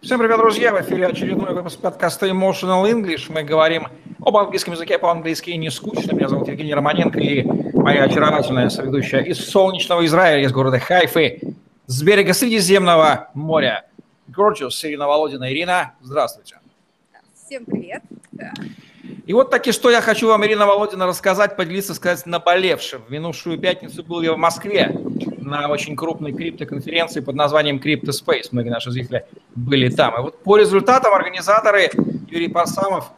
Всем привет, друзья! В эфире очередной выпуск подкаста Emotional English. Мы говорим об английском языке по-английски не скучно. Меня зовут Евгений Романенко и моя очаровательная соведущая из солнечного Израиля, из города Хайфы, с берега Средиземного моря. Gorgeous Ирина Володина. Ирина, здравствуйте. Всем привет. И вот таки, что я хочу вам, Ирина Володина, рассказать, поделиться, сказать, наболевшим. В минувшую пятницу был я в Москве на очень крупной криптоконференции под названием CryptoSpace. Многие наши зрители были там. И вот по результатам организаторы Юрий Парсамов,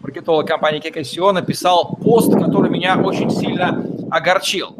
маркетолог компании KKSO, написал пост, который меня очень сильно огорчил.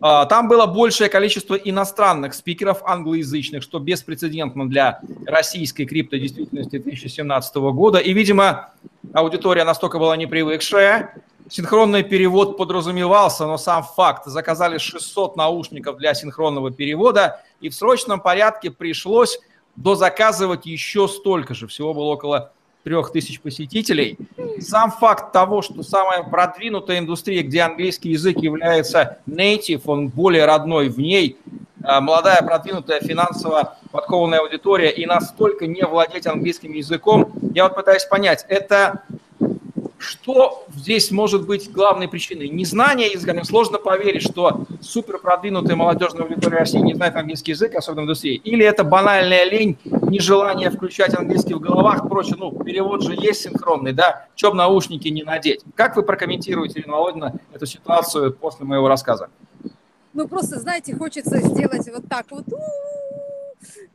А, там было большее количество иностранных спикеров, англоязычных, что беспрецедентно для российской криптодействительности 2017 года. И, видимо, аудитория настолько была непривыкшая, Синхронный перевод подразумевался, но сам факт. Заказали 600 наушников для синхронного перевода, и в срочном порядке пришлось дозаказывать еще столько же. Всего было около трех тысяч посетителей. Сам факт того, что самая продвинутая индустрия, где английский язык является native, он более родной в ней, а, молодая, продвинутая, финансово подкованная аудитория и настолько не владеть английским языком, я вот пытаюсь понять, это что здесь может быть главной причиной? Незнание языка. Мне сложно поверить, что супер продвинутая молодежная аудитория России не знает английский язык, особенно в индустрии. Или это банальная лень, нежелание включать английский в головах, прочее. Ну, перевод же есть синхронный, да? Чем наушники не надеть? Как вы прокомментируете, Ирина Володина, эту ситуацию после моего рассказа? Ну, просто, знаете, хочется сделать вот так вот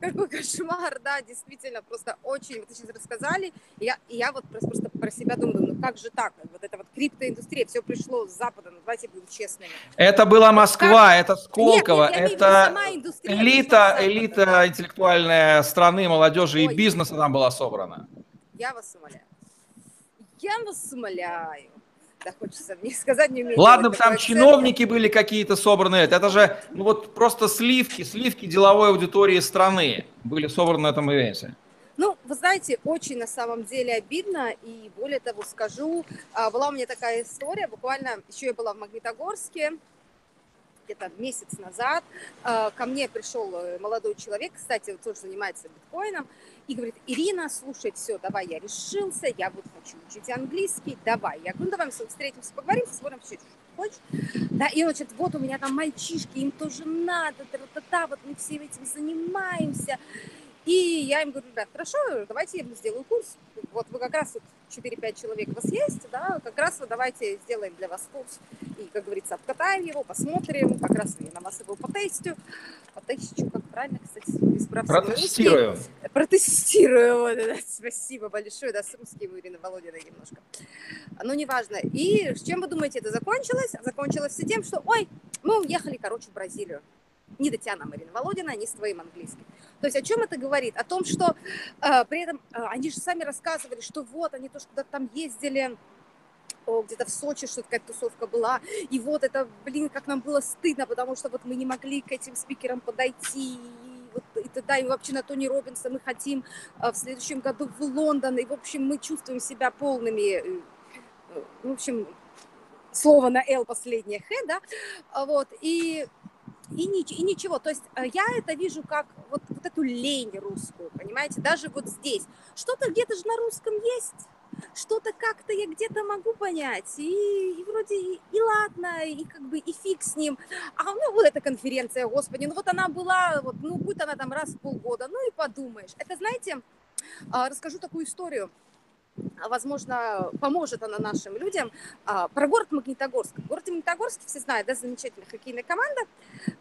какой кошмар, да, действительно, просто очень, вы сейчас рассказали, и я, и я вот просто, просто про себя думаю, ну как же так, вот эта вот криптоиндустрия, все пришло с Запада, ну давайте будем честными. Это была Москва, как? это Сколково, нет, нет, это элита, элита интеллектуальная страны, молодежи Ой, и бизнеса там была собрана. Я вас умоляю. Я вас умоляю да, хочется мне сказать, не умею. Ладно, там чиновники были какие-то собраны, это же ну вот просто сливки, сливки деловой аудитории страны были собраны на этом ивенте. Ну, вы знаете, очень на самом деле обидно, и более того скажу, а, была у меня такая история, буквально еще я была в Магнитогорске, где-то месяц назад, а, ко мне пришел э, молодой человек, кстати, тоже занимается биткоином, и говорит, Ирина, слушай, все, давай, я решился, я вот хочу учить английский, давай. Я говорю, ну давай мы встретимся, поговорим, посмотрим, все, что хочешь. Да, и он, значит, вот у меня там мальчишки, им тоже надо, та-та-та, вот мы всем этим занимаемся. И я им говорю, да, хорошо, давайте я сделаю курс. Вот вы как раз вот 4-5 человек у вас есть, да, как раз вот давайте сделаем для вас курс. И, как говорится, обкатаем его, посмотрим, как раз я на вас его потестю. Потестю, как правильно, кстати, исправь Протестирую. Протестирую, вот, да, спасибо большое, да, с русским Ирина Володина немножко. Ну, неважно. И с чем вы думаете это закончилось? Закончилось все тем, что, ой, мы уехали, короче, в Бразилию до тебя, Марина Володина, ни с твоим английским. То есть о чем это говорит? О том, что э, при этом э, они же сами рассказывали, что вот они тоже куда-то там ездили, где-то в Сочи что-то какая-то тусовка была, и вот это, блин, как нам было стыдно, потому что вот мы не могли к этим спикерам подойти, вот, и тогда, и вообще на Тони Робинса мы хотим э, в следующем году в Лондон, и, в общем, мы чувствуем себя полными, э, э в общем, слово на «л» последнее «х», да, вот, и и, ни, и ничего. То есть э, я это вижу как вот, вот эту лень русскую, понимаете, даже вот здесь. Что-то где-то же на русском есть, что-то как-то я где-то могу понять, и, и вроде и, и ладно, и как бы и фиг с ним. А ну вот эта конференция, господи, ну вот она была, вот, ну будет она там раз в полгода, ну и подумаешь. Это, знаете, а, расскажу такую историю возможно, поможет она нашим людям. А, про город Магнитогорск. Город Магнитогорск, все знают, да, замечательная хоккейная команда.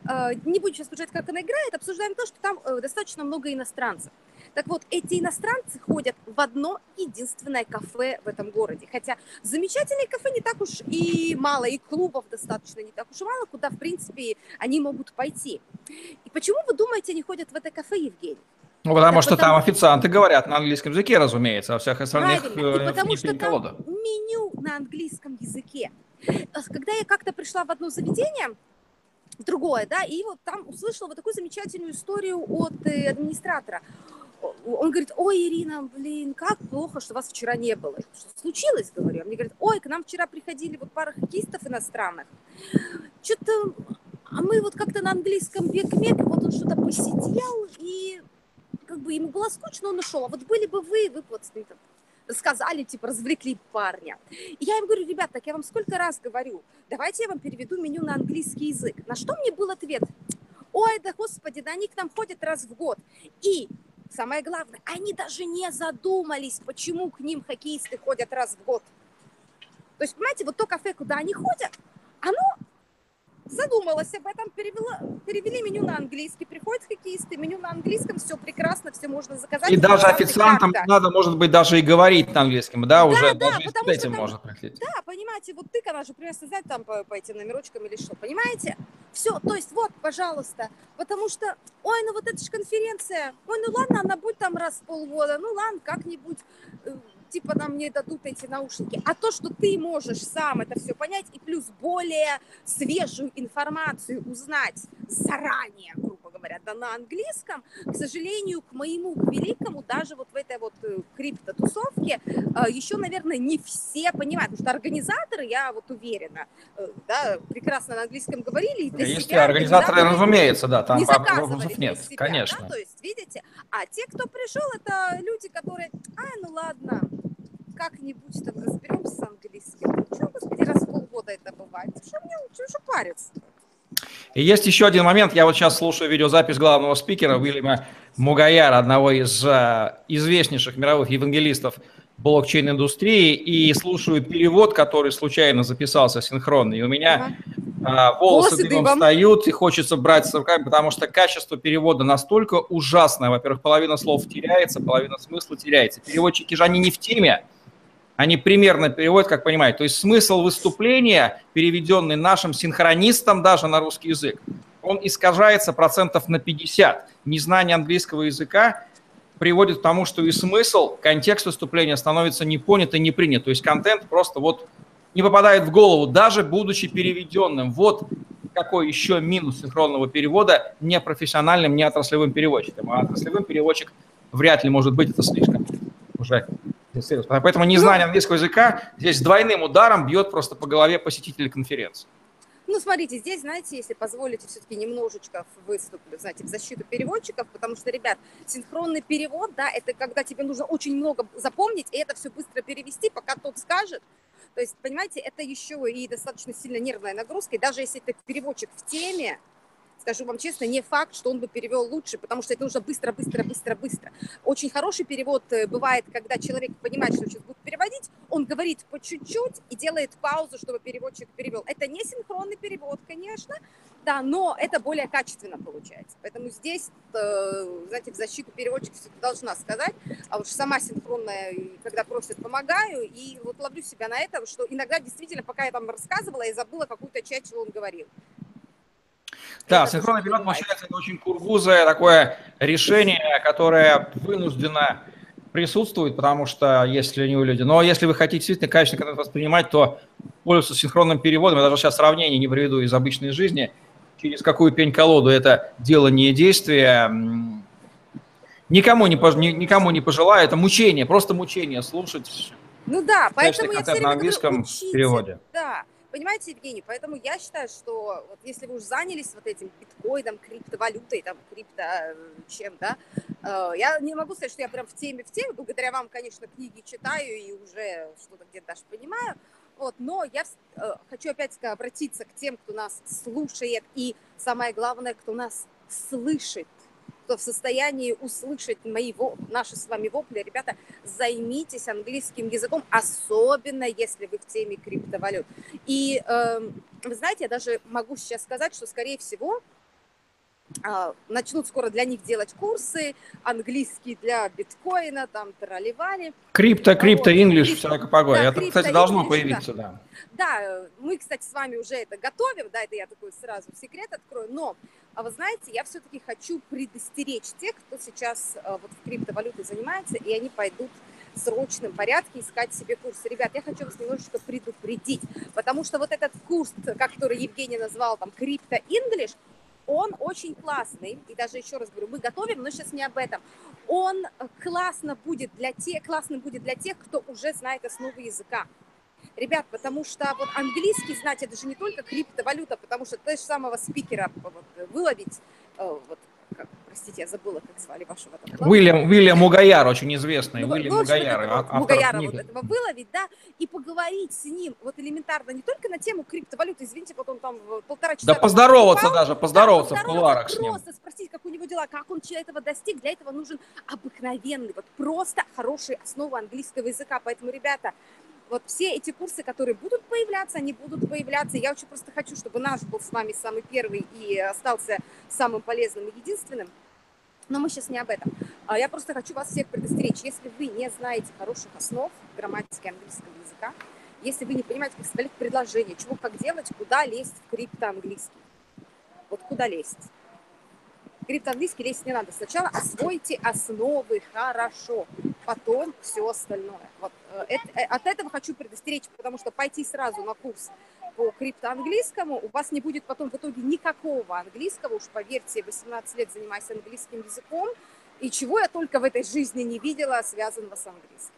А, не буду сейчас обсуждать, как она играет, обсуждаем то, что там э, достаточно много иностранцев. Так вот, эти иностранцы ходят в одно единственное кафе в этом городе. Хотя замечательные кафе не так уж и мало, и клубов достаточно не так уж и мало, куда, в принципе, они могут пойти. И почему вы думаете, они ходят в это кафе, Евгений? Ну, потому да, что потому... там официанты говорят на английском языке, разумеется, а всех остальных Правильно. И э, потому что там меню на английском языке. Когда я как-то пришла в одно заведение, в другое, да, и вот там услышала вот такую замечательную историю от э, администратора. Он говорит, ой, Ирина, блин, как плохо, что вас вчера не было. Что случилось, говорю. А мне говорят, ой, к нам вчера приходили вот пара хоккеистов иностранных. Что-то, а мы вот как-то на английском век-мек, вот он что-то посидел, и как бы ему было скучно, он ушел. А вот были бы вы, вы вот сказали, типа, развлекли парня. И я им говорю, ребят, так я вам сколько раз говорю, давайте я вам переведу меню на английский язык. На что мне был ответ? Ой, да господи, да они к нам ходят раз в год. И самое главное, они даже не задумались, почему к ним хоккеисты ходят раз в год. То есть, понимаете, вот то кафе, куда они ходят, оно задумалась об этом, перевела, перевели меню на английский, приходят хоккеисты, меню на английском, все прекрасно, все можно заказать. И даже официантам надо, может быть, даже и говорить на английском, да, да уже да, даже потому с этим там, можно проходить. Да, понимаете, вот ты, конечно, например, сказать там по, по этим номерочкам или что, понимаете? Все, то есть вот, пожалуйста, потому что, ой, ну вот это же конференция, ой, ну ладно, она будет там раз в полгода, ну ладно, как-нибудь э, типа нам не дадут эти наушники, а то, что ты можешь сам это все понять и плюс более свежую информацию узнать заранее, грубо говоря, да на английском, к сожалению, к моему, к великому, даже вот в этой вот э, криптотусовке э, еще, наверное, не все понимают, потому что организаторы, я вот уверена, э, да, прекрасно на английском говорили. И для Есть себя, организаторы, разумеется, да, там вопросов нет, себя, конечно. Да, то есть, видите, а те, кто пришел, это люди, которые, а, ну ладно, как-нибудь там разберемся с английским. Чего, господи, раз в полгода это бывает? Что мне что, что париться? И есть еще один момент. Я вот сейчас слушаю видеозапись главного спикера Уильяма Мугаяра, одного из uh, известнейших мировых евангелистов блокчейн-индустрии, и слушаю перевод, который случайно записался синхронно. И у меня uh, волосы, волосы дымом встают, и хочется брать с руками, потому что качество перевода настолько ужасное. Во-первых, половина слов теряется, половина смысла теряется. Переводчики же, они не в теме они примерно переводят, как понимаете. То есть смысл выступления, переведенный нашим синхронистом даже на русский язык, он искажается процентов на 50. Незнание английского языка приводит к тому, что и смысл, контекст выступления становится не понят и не принят. То есть контент просто вот не попадает в голову, даже будучи переведенным. Вот какой еще минус синхронного перевода непрофессиональным, не отраслевым переводчиком. А отраслевым переводчик вряд ли может быть, это слишком уже Поэтому незнание английского языка здесь двойным ударом бьет просто по голове посетителей конференции. Ну, смотрите, здесь, знаете, если позволите, все-таки немножечко выступлю, знаете, в защиту переводчиков, потому что, ребят, синхронный перевод, да, это когда тебе нужно очень много запомнить, и это все быстро перевести, пока тот скажет. То есть, понимаете, это еще и достаточно сильно нервная нагрузка, и даже если ты переводчик в теме, скажу вам честно, не факт, что он бы перевел лучше, потому что это нужно быстро, быстро, быстро, быстро. Очень хороший перевод э, бывает, когда человек понимает, что сейчас будет переводить, он говорит по чуть-чуть и делает паузу, чтобы переводчик перевел. Это не синхронный перевод, конечно, да, но это более качественно получается. Поэтому здесь, э, знаете, в защиту переводчика должна сказать, а уж сама синхронная, когда просят, помогаю, и вот ловлю себя на этом, что иногда действительно, пока я там рассказывала, я забыла какую-то часть, чего он говорил. Да, синхронный перевод, получается, это очень кургузое такое решение, которое вынуждено присутствует, потому что есть ленивые люди. Но если вы хотите действительно качественно контент воспринимать, то пользоваться синхронным переводом, я даже сейчас сравнение не приведу из обычной жизни, через какую пень-колоду это делание действия, никому не, пож... никому не пожелаю, это мучение, просто мучение слушать. Ну да, поэтому я все время на английском говорю, учите, переводе. Да, Понимаете, Евгений, поэтому я считаю, что вот если вы уже занялись вот этим биткоином, криптовалютой, там, крипто э, чем, да, э, я не могу сказать, что я прям в теме, в теме, благодаря вам, конечно, книги читаю и уже что-то где-то даже понимаю, вот, но я э, хочу опять обратиться к тем, кто нас слушает и, самое главное, кто нас слышит, кто в состоянии услышать мои, наши с вами вопли, ребята, займитесь английским языком, особенно если вы в теме криптовалют. И э, вы знаете, я даже могу сейчас сказать, что, скорее всего, а, начнут скоро для них делать курсы, английский для биткоина, там, тролливали. Крипто, крипто, инглиш, все такое. Да, это, кстати, должно появиться, да. да. мы, кстати, с вами уже это готовим, да, это я такой сразу секрет открою, но а вы знаете, я все-таки хочу предостеречь тех, кто сейчас э, вот в криптовалюте занимается, и они пойдут в срочном порядке искать себе курсы. Ребят, я хочу вас немножечко предупредить, потому что вот этот курс, который Евгений назвал там крипто English, он очень классный, и даже еще раз говорю, мы готовим, но сейчас не об этом. Он классно будет для тех, классно будет для тех, кто уже знает основы языка. Ребят, потому что вот английский знать, это же не только криптовалюта, потому что того же самого спикера вот, выловить, э, вот, как, простите, я забыла, как звали вашего там. Уильям, Уильям Мугаяр, очень известный. Ну, Уильям ну, Мугаяр. Вот, Мугаяра вот этого выловить, да, и поговорить с ним вот элементарно не только на тему криптовалюты, извините, потом там полтора часа. Да поздороваться попал, даже, поздороваться, да, поздороваться в кулуарах с ним. Просто спросить, как у него дела, как он этого достиг. Для этого нужен обыкновенный, вот просто хороший основа английского языка. Поэтому, ребята, вот все эти курсы, которые будут появляться, они будут появляться. Я очень просто хочу, чтобы наш был с вами самый первый и остался самым полезным и единственным. Но мы сейчас не об этом. А я просто хочу вас всех предостеречь. Если вы не знаете хороших основ грамматики английского языка, если вы не понимаете, как составлять предложение, чего как делать, куда лезть в криптоанглийский. Вот куда лезть. Криптоанглийский лезть не надо. Сначала освойте основы хорошо, потом все остальное. Вот, это, э, от этого хочу предостеречь, потому что пойти сразу на курс по криптоанглийскому, у вас не будет потом в итоге никакого английского, уж поверьте, 18 лет занимаюсь английским языком, и чего я только в этой жизни не видела, связанного с английским.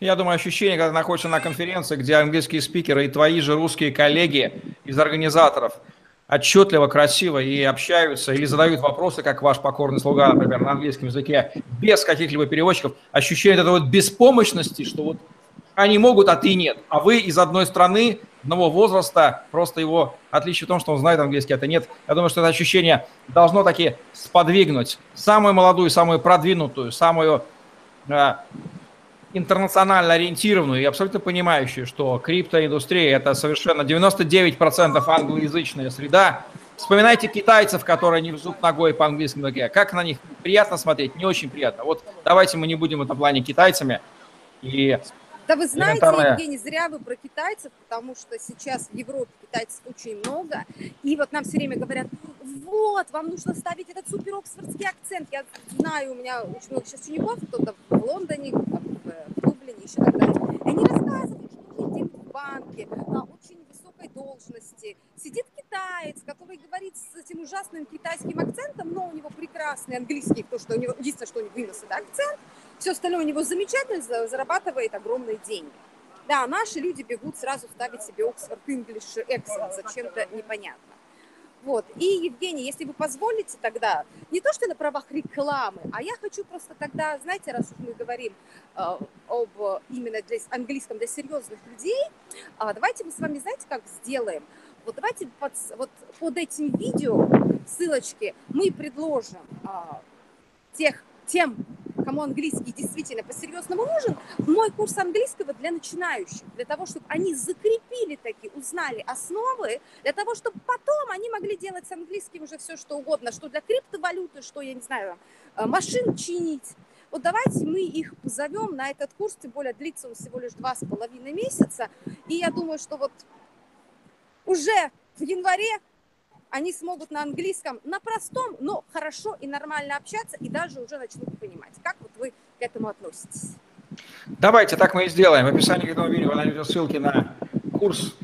Я думаю, ощущение, когда находишься на конференции, где английские спикеры и твои же русские коллеги из организаторов – отчетливо, красиво и общаются или задают вопросы, как ваш покорный слуга, например, на английском языке, без каких-либо переводчиков, ощущение этой вот беспомощности, что вот они могут, а ты нет. А вы из одной страны, одного возраста, просто его отличие в том, что он знает английский, а ты нет. Я думаю, что это ощущение должно таки сподвигнуть самую молодую, самую продвинутую, самую э, интернационально ориентированную и абсолютно понимающую, что криптоиндустрия – это совершенно 99% англоязычная среда. Вспоминайте китайцев, которые не взут ногой по английскому языке. Как на них приятно смотреть? Не очень приятно. Вот давайте мы не будем в этом плане китайцами. И да вы знаете, элементарная... Евгений, зря вы про китайцев, потому что сейчас в Европе китайцев очень много. И вот нам все время говорят, вот, вам нужно ставить этот супер оксфордский акцент. Я знаю, у меня очень много сейчас учеников, кто-то в Лондоне, в Дублине, еще далее. И они рассказывают, что делать в банке, на очень высокой должности. Сидит китаец, который говорит с этим ужасным китайским акцентом, но у него прекрасный английский, то, что у него, единственное, что у него вынос, это акцент. Все остальное у него замечательно, зарабатывает огромные деньги. Да, наши люди бегут сразу ставить себе Oxford English Excellent, зачем-то непонятно. Вот. И, Евгений, если вы позволите тогда, не то что на правах рекламы, а я хочу просто тогда, знаете, раз уж мы говорим э, об именно для английском для серьезных людей, э, давайте мы с вами, знаете, как сделаем? Вот давайте под, вот под этим видео ссылочки мы предложим э, тех, тем кому английский действительно по-серьезному нужен, мой курс английского для начинающих, для того, чтобы они закрепили такие, узнали основы, для того, чтобы потом они могли делать с английским уже все, что угодно, что для криптовалюты, что, я не знаю, э, машин чинить. Вот давайте мы их позовем на этот курс, тем более длится он всего лишь два с половиной месяца, и я думаю, что вот уже в январе они смогут на английском, на простом, но хорошо и нормально общаться, и даже уже начнут понимать. Как вот вы к этому относитесь? Давайте, так мы и сделаем. В описании к этому видео вы найдете ссылки на курс,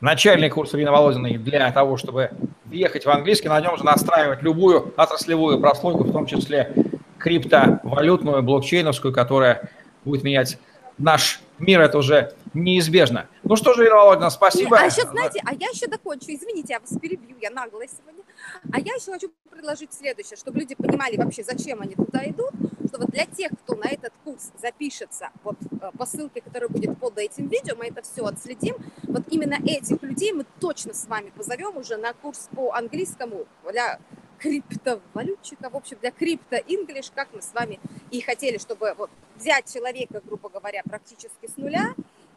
начальный курс Ирины Володиной для того, чтобы въехать в английский, на нем же настраивать любую отраслевую прослойку, в том числе криптовалютную, блокчейновскую, которая будет менять наш мир, это уже неизбежно. Ну что же, Ирина Володина, спасибо. А еще, знаете, а я еще докончу, извините, я вас перебью, я наглая сегодня. А я еще хочу предложить следующее, чтобы люди понимали вообще, зачем они туда идут, что вот для тех, кто на этот курс запишется, вот э, по ссылке, которая будет под этим видео, мы это все отследим, вот именно этих людей мы точно с вами позовем уже на курс по английскому для криптовалютчика, в общем, для крипто English, как мы с вами и хотели, чтобы вот взять человека, грубо говоря, практически с нуля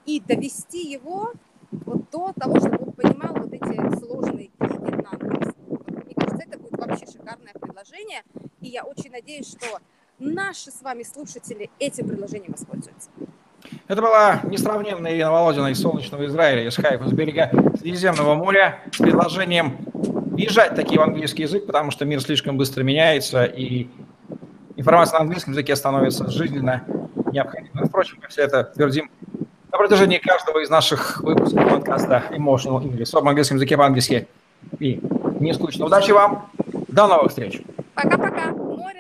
и довести его вот до того, чтобы он понимал вот эти сложные книги на. Мне кажется, это будет вообще шикарное предложение, и я очень надеюсь, что наши с вами слушатели этим предложением воспользуются. Это была несравненная Ирина Володина из солнечного Израиля, из Хайфа, с берега Средиземного моря, с предложением въезжать таки в английский язык, потому что мир слишком быстро меняется, и информация на английском языке становится жизненно необходимой. Впрочем, мы все это твердим на протяжении каждого из наших выпусков подкаста Emotional English. Об английском языке по-английски. И не скучно. Удачи вам. До новых встреч. Пока-пока. Море